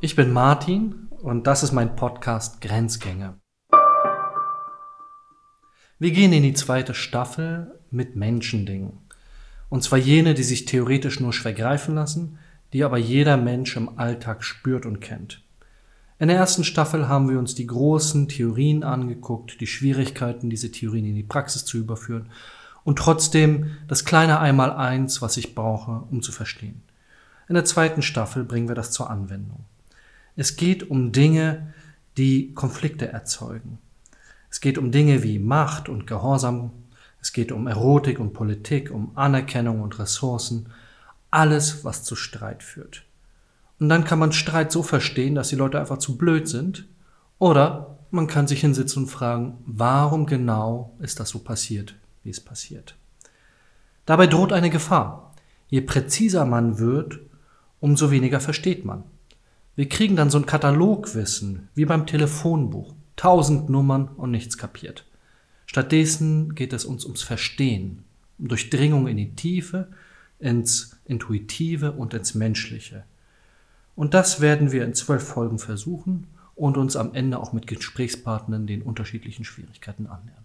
Ich bin Martin und das ist mein Podcast Grenzgänge. Wir gehen in die zweite Staffel mit Menschendingen. Und zwar jene, die sich theoretisch nur schwer greifen lassen, die aber jeder Mensch im Alltag spürt und kennt. In der ersten Staffel haben wir uns die großen Theorien angeguckt, die Schwierigkeiten, diese Theorien in die Praxis zu überführen und trotzdem das kleine Einmaleins, was ich brauche, um zu verstehen. In der zweiten Staffel bringen wir das zur Anwendung. Es geht um Dinge, die Konflikte erzeugen. Es geht um Dinge wie Macht und Gehorsam. Es geht um Erotik und Politik, um Anerkennung und Ressourcen. Alles, was zu Streit führt. Und dann kann man Streit so verstehen, dass die Leute einfach zu blöd sind. Oder man kann sich hinsetzen und fragen, warum genau ist das so passiert, wie es passiert. Dabei droht eine Gefahr. Je präziser man wird, umso weniger versteht man. Wir kriegen dann so ein Katalogwissen, wie beim Telefonbuch. Tausend Nummern und nichts kapiert. Stattdessen geht es uns ums Verstehen, um Durchdringung in die Tiefe, ins Intuitive und ins Menschliche. Und das werden wir in zwölf Folgen versuchen und uns am Ende auch mit Gesprächspartnern den unterschiedlichen Schwierigkeiten annähern.